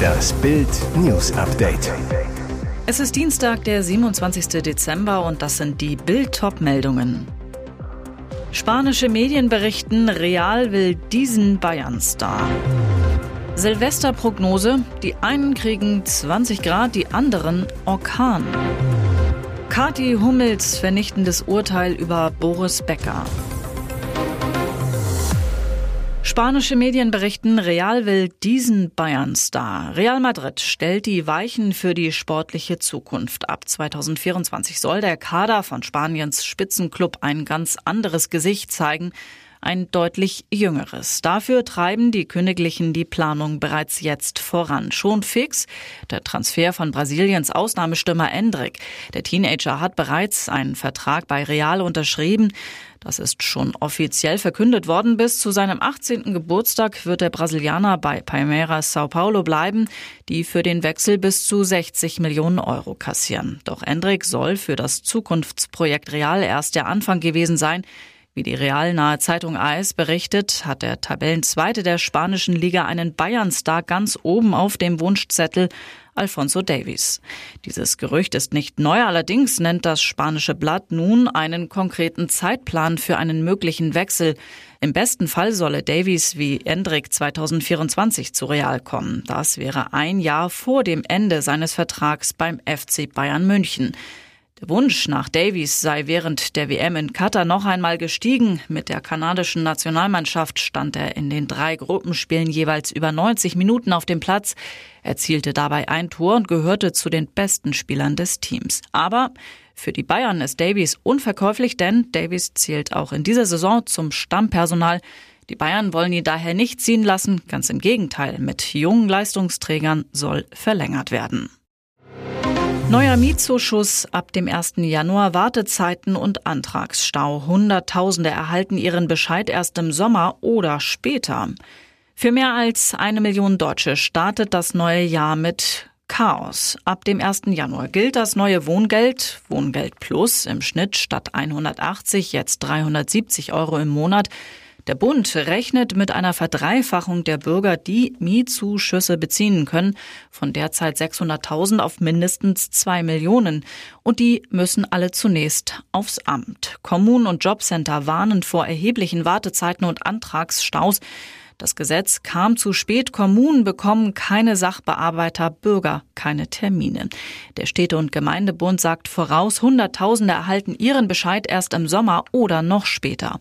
Das Bild News Update. Es ist Dienstag, der 27. Dezember und das sind die Bild meldungen Spanische Medien berichten, Real will diesen Bayern-Star. Silvesterprognose, die einen kriegen 20 Grad, die anderen Orkan. Kati Hummels vernichtendes Urteil über Boris Becker. Spanische Medien berichten, Real will diesen Bayern-Star. Real Madrid stellt die Weichen für die sportliche Zukunft. Ab 2024 soll der Kader von Spaniens Spitzenclub ein ganz anderes Gesicht zeigen ein deutlich jüngeres. Dafür treiben die Königlichen die Planung bereits jetzt voran. Schon fix der Transfer von Brasiliens Ausnahmestürmer Endrick. Der Teenager hat bereits einen Vertrag bei Real unterschrieben. Das ist schon offiziell verkündet worden. Bis zu seinem 18. Geburtstag wird der Brasilianer bei Palmeiras Sao Paulo bleiben, die für den Wechsel bis zu 60 Millionen Euro kassieren. Doch Endrick soll für das Zukunftsprojekt Real erst der Anfang gewesen sein. Wie die realnahe Zeitung AS berichtet, hat der Tabellenzweite der spanischen Liga einen Bayern-Star ganz oben auf dem Wunschzettel, Alfonso Davies. Dieses Gerücht ist nicht neu, allerdings nennt das spanische Blatt nun einen konkreten Zeitplan für einen möglichen Wechsel. Im besten Fall solle Davies wie Endrick 2024 zu Real kommen. Das wäre ein Jahr vor dem Ende seines Vertrags beim FC Bayern München. Der Wunsch nach Davies sei während der WM in Katar noch einmal gestiegen. Mit der kanadischen Nationalmannschaft stand er in den drei Gruppenspielen jeweils über 90 Minuten auf dem Platz, erzielte dabei ein Tor und gehörte zu den besten Spielern des Teams. Aber für die Bayern ist Davies unverkäuflich, denn Davies zählt auch in dieser Saison zum Stammpersonal. Die Bayern wollen ihn daher nicht ziehen lassen, ganz im Gegenteil, mit jungen Leistungsträgern soll verlängert werden. Neuer Mietzuschuss ab dem 1. Januar, Wartezeiten und Antragsstau. Hunderttausende erhalten ihren Bescheid erst im Sommer oder später. Für mehr als eine Million Deutsche startet das neue Jahr mit Chaos. Ab dem 1. Januar gilt das neue Wohngeld, Wohngeld Plus, im Schnitt statt 180 jetzt 370 Euro im Monat. Der Bund rechnet mit einer Verdreifachung der Bürger, die Mietzuschüsse beziehen können, von derzeit 600.000 auf mindestens zwei Millionen. Und die müssen alle zunächst aufs Amt. Kommunen und Jobcenter warnen vor erheblichen Wartezeiten und Antragsstaus. Das Gesetz kam zu spät. Kommunen bekommen keine Sachbearbeiter, Bürger keine Termine. Der Städte- und Gemeindebund sagt voraus, Hunderttausende erhalten ihren Bescheid erst im Sommer oder noch später.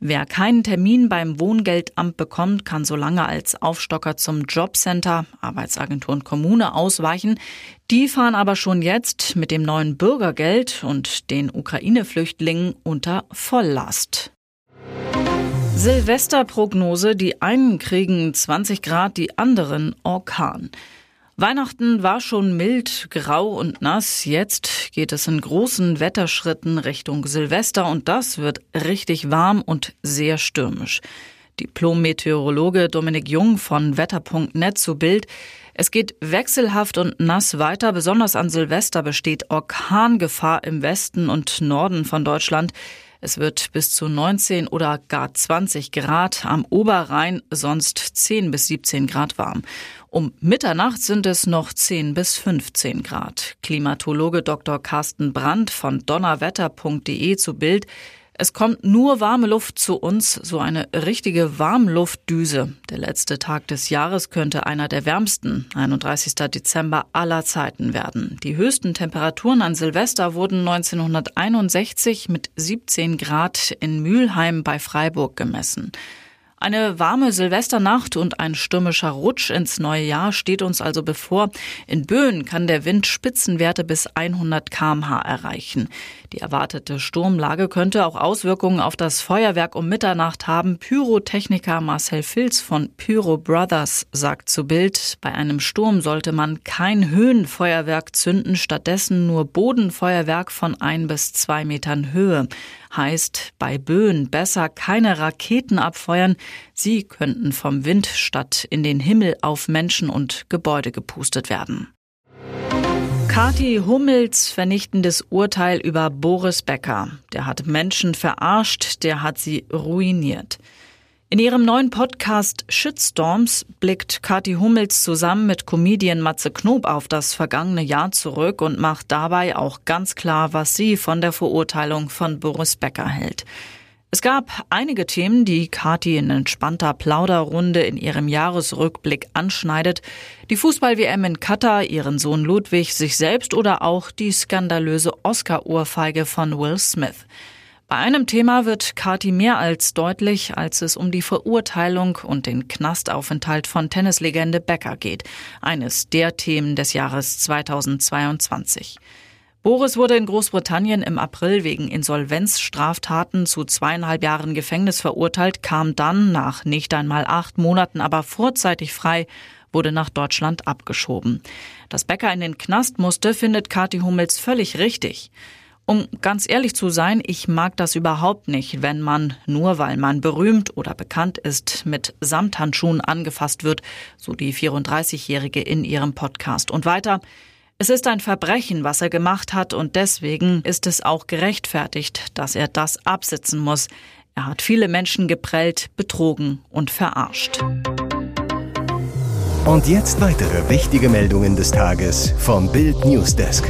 Wer keinen Termin beim Wohngeldamt bekommt, kann so lange als Aufstocker zum Jobcenter, Arbeitsagentur und Kommune ausweichen. Die fahren aber schon jetzt mit dem neuen Bürgergeld und den Ukraine-Flüchtlingen unter Volllast. Silvesterprognose, die einen kriegen 20 Grad, die anderen Orkan. Weihnachten war schon mild, grau und nass. Jetzt geht es in großen Wetterschritten Richtung Silvester und das wird richtig warm und sehr stürmisch. Diplom-Meteorologe Dominik Jung von Wetter.net zu Bild. Es geht wechselhaft und nass weiter. Besonders an Silvester besteht Orkangefahr im Westen und Norden von Deutschland. Es wird bis zu 19 oder gar 20 Grad am Oberrhein, sonst 10 bis 17 Grad warm. Um Mitternacht sind es noch 10 bis 15 Grad. Klimatologe Dr. Carsten Brandt von donnerwetter.de zu Bild. Es kommt nur warme Luft zu uns, so eine richtige Warmluftdüse. Der letzte Tag des Jahres könnte einer der wärmsten, 31. Dezember aller Zeiten werden. Die höchsten Temperaturen an Silvester wurden 1961 mit 17 Grad in Mülheim bei Freiburg gemessen. Eine warme Silvesternacht und ein stürmischer Rutsch ins neue Jahr steht uns also bevor. In Böen kann der Wind Spitzenwerte bis 100 kmh erreichen. Die erwartete Sturmlage könnte auch Auswirkungen auf das Feuerwerk um Mitternacht haben. Pyrotechniker Marcel Filz von Pyro Brothers sagt zu Bild, bei einem Sturm sollte man kein Höhenfeuerwerk zünden, stattdessen nur Bodenfeuerwerk von ein bis zwei Metern Höhe. Heißt bei Böen besser keine Raketen abfeuern, sie könnten vom Wind statt in den Himmel auf Menschen und Gebäude gepustet werden. Kati Hummels vernichtendes Urteil über Boris Becker. Der hat Menschen verarscht, der hat sie ruiniert. In ihrem neuen Podcast Shitstorms blickt Kathi Hummels zusammen mit Comedian Matze Knob auf das vergangene Jahr zurück und macht dabei auch ganz klar, was sie von der Verurteilung von Boris Becker hält. Es gab einige Themen, die Kathi in entspannter Plauderrunde in ihrem Jahresrückblick anschneidet. Die Fußball-WM in Katar, ihren Sohn Ludwig, sich selbst oder auch die skandalöse Oscar-Ohrfeige von Will Smith. Bei einem Thema wird Kati mehr als deutlich, als es um die Verurteilung und den Knastaufenthalt von Tennislegende Becker geht. Eines der Themen des Jahres 2022. Boris wurde in Großbritannien im April wegen Insolvenzstraftaten zu zweieinhalb Jahren Gefängnis verurteilt, kam dann nach nicht einmal acht Monaten aber vorzeitig frei wurde nach Deutschland abgeschoben. Dass Becker in den Knast musste, findet Kathi Hummels völlig richtig. Um ganz ehrlich zu sein, ich mag das überhaupt nicht, wenn man, nur weil man berühmt oder bekannt ist, mit Samthandschuhen angefasst wird, so die 34-Jährige in ihrem Podcast. Und weiter, es ist ein Verbrechen, was er gemacht hat, und deswegen ist es auch gerechtfertigt, dass er das absitzen muss. Er hat viele Menschen geprellt, betrogen und verarscht. Und jetzt weitere wichtige Meldungen des Tages vom Bild Newsdesk.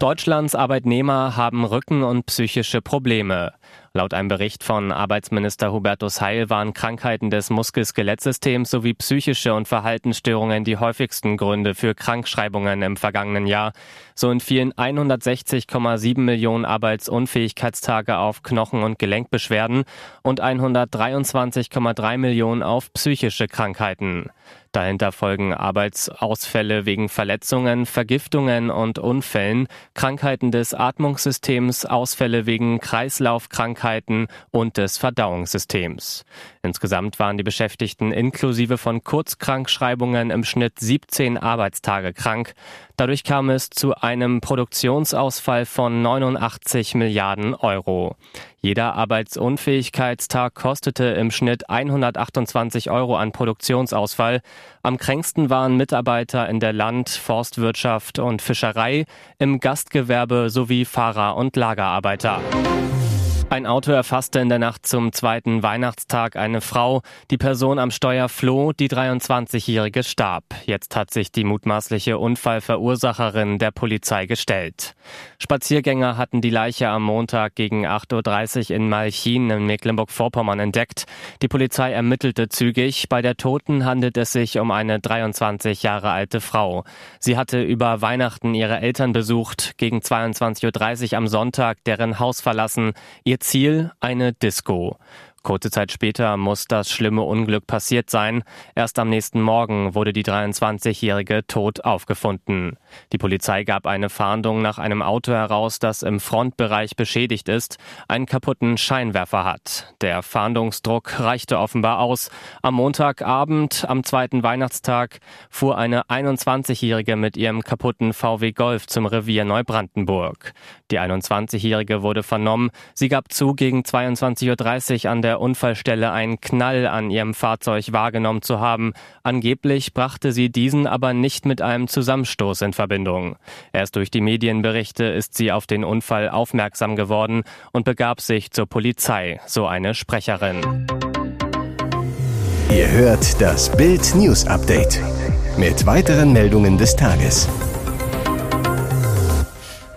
Deutschlands Arbeitnehmer haben Rücken- und psychische Probleme. Laut einem Bericht von Arbeitsminister Hubertus Heil waren Krankheiten des Muskel-Skelettsystems sowie psychische und Verhaltensstörungen die häufigsten Gründe für Krankschreibungen im vergangenen Jahr. So entfielen 160,7 Millionen Arbeitsunfähigkeitstage auf Knochen- und Gelenkbeschwerden und 123,3 Millionen auf psychische Krankheiten. Dahinter folgen Arbeitsausfälle wegen Verletzungen, Vergiftungen und Unfällen, Krankheiten des Atmungssystems, Ausfälle wegen Kreislaufkrankheiten und des Verdauungssystems. Insgesamt waren die Beschäftigten inklusive von Kurzkrankschreibungen im Schnitt 17 Arbeitstage krank. Dadurch kam es zu einem Produktionsausfall von 89 Milliarden Euro. Jeder Arbeitsunfähigkeitstag kostete im Schnitt 128 Euro an Produktionsausfall. Am kränksten waren Mitarbeiter in der Land-, Forstwirtschaft und Fischerei, im Gastgewerbe sowie Fahrer und Lagerarbeiter. Ein Auto erfasste in der Nacht zum zweiten Weihnachtstag eine Frau. Die Person am Steuer floh, die 23-Jährige starb. Jetzt hat sich die mutmaßliche Unfallverursacherin der Polizei gestellt. Spaziergänger hatten die Leiche am Montag gegen 8.30 Uhr in Malchin in Mecklenburg-Vorpommern entdeckt. Die Polizei ermittelte zügig. Bei der Toten handelt es sich um eine 23 Jahre alte Frau. Sie hatte über Weihnachten ihre Eltern besucht, gegen 22.30 Uhr am Sonntag deren Haus verlassen. Ihr Ziel eine Disco. Kurze Zeit später muss das schlimme Unglück passiert sein. Erst am nächsten Morgen wurde die 23-Jährige tot aufgefunden. Die Polizei gab eine Fahndung nach einem Auto heraus, das im Frontbereich beschädigt ist, einen kaputten Scheinwerfer hat. Der Fahndungsdruck reichte offenbar aus. Am Montagabend, am zweiten Weihnachtstag, fuhr eine 21-Jährige mit ihrem kaputten VW Golf zum Revier Neubrandenburg. Die 21-Jährige wurde vernommen. Sie gab zu, gegen 22.30 Uhr an der der Unfallstelle einen Knall an ihrem Fahrzeug wahrgenommen zu haben. Angeblich brachte sie diesen aber nicht mit einem Zusammenstoß in Verbindung. Erst durch die Medienberichte ist sie auf den Unfall aufmerksam geworden und begab sich zur Polizei, so eine Sprecherin. Ihr hört das Bild News Update mit weiteren Meldungen des Tages.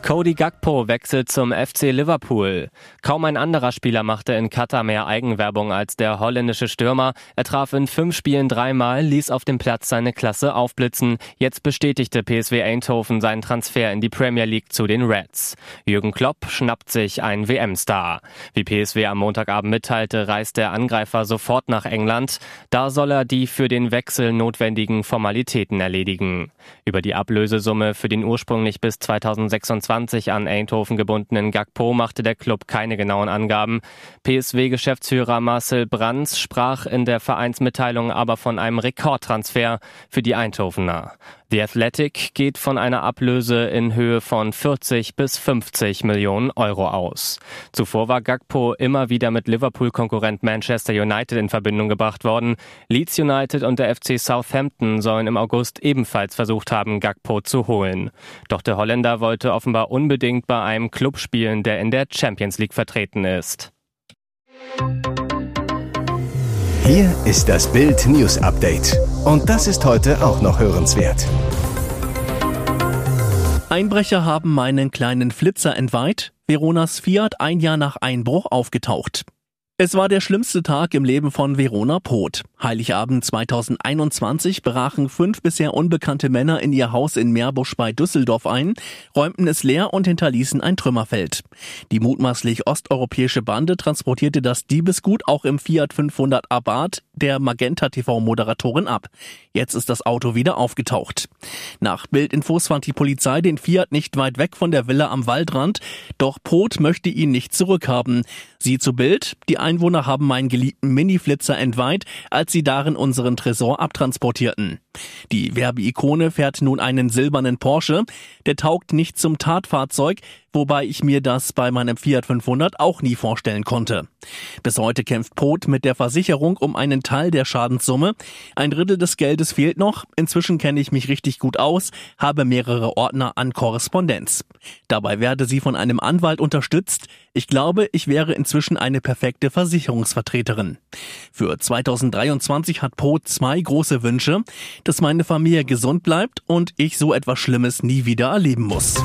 Cody Gakpo wechselt zum FC Liverpool. Kaum ein anderer Spieler machte in Katar mehr Eigenwerbung als der holländische Stürmer. Er traf in fünf Spielen dreimal, ließ auf dem Platz seine Klasse aufblitzen. Jetzt bestätigte PSW Eindhoven seinen Transfer in die Premier League zu den Reds. Jürgen Klopp schnappt sich einen WM-Star. Wie PSW am Montagabend mitteilte, reist der Angreifer sofort nach England. Da soll er die für den Wechsel notwendigen Formalitäten erledigen. Über die Ablösesumme für den ursprünglich bis 2026 20 an Eindhoven gebundenen Gakpo machte der Club keine genauen Angaben. PSW-Geschäftsführer Marcel Brands sprach in der Vereinsmitteilung aber von einem Rekordtransfer für die Eindhovener. The Athletic geht von einer Ablöse in Höhe von 40 bis 50 Millionen Euro aus. Zuvor war Gakpo immer wieder mit Liverpool-Konkurrent Manchester United in Verbindung gebracht worden. Leeds United und der FC Southampton sollen im August ebenfalls versucht haben, Gakpo zu holen. Doch der Holländer wollte offenbar unbedingt bei einem Club spielen, der in der Champions League vertreten ist. Hier ist das Bild News Update. Und das ist heute auch noch hörenswert. Einbrecher haben meinen kleinen Flitzer entweiht. Veronas Fiat ein Jahr nach Einbruch aufgetaucht. Es war der schlimmste Tag im Leben von Verona Poth. Heiligabend 2021 brachen fünf bisher unbekannte Männer in ihr Haus in Meerbusch bei Düsseldorf ein, räumten es leer und hinterließen ein Trümmerfeld. Die mutmaßlich osteuropäische Bande transportierte das Diebesgut auch im Fiat 500 Abarth der Magenta TV-Moderatorin ab. Jetzt ist das Auto wieder aufgetaucht. Nach Bildinfos fand die Polizei den Fiat nicht weit weg von der Villa am Waldrand, doch Poth möchte ihn nicht zurückhaben. Sie zu Bild, die Einwohner haben meinen geliebten Mini-Flitzer entweiht, als sie darin unseren Tresor abtransportierten. Die Werbeikone fährt nun einen silbernen Porsche. Der taugt nicht zum Tatfahrzeug, wobei ich mir das bei meinem Fiat 500 auch nie vorstellen konnte. Bis heute kämpft Pot mit der Versicherung um einen Teil der Schadenssumme. Ein Drittel des Geldes fehlt noch. Inzwischen kenne ich mich richtig gut aus, habe mehrere Ordner an Korrespondenz. Dabei werde sie von einem Anwalt unterstützt. Ich glaube, ich wäre inzwischen eine perfekte Versicherungsvertreterin. Für 2023 hat Pot zwei große Wünsche dass meine Familie gesund bleibt und ich so etwas Schlimmes nie wieder erleben muss.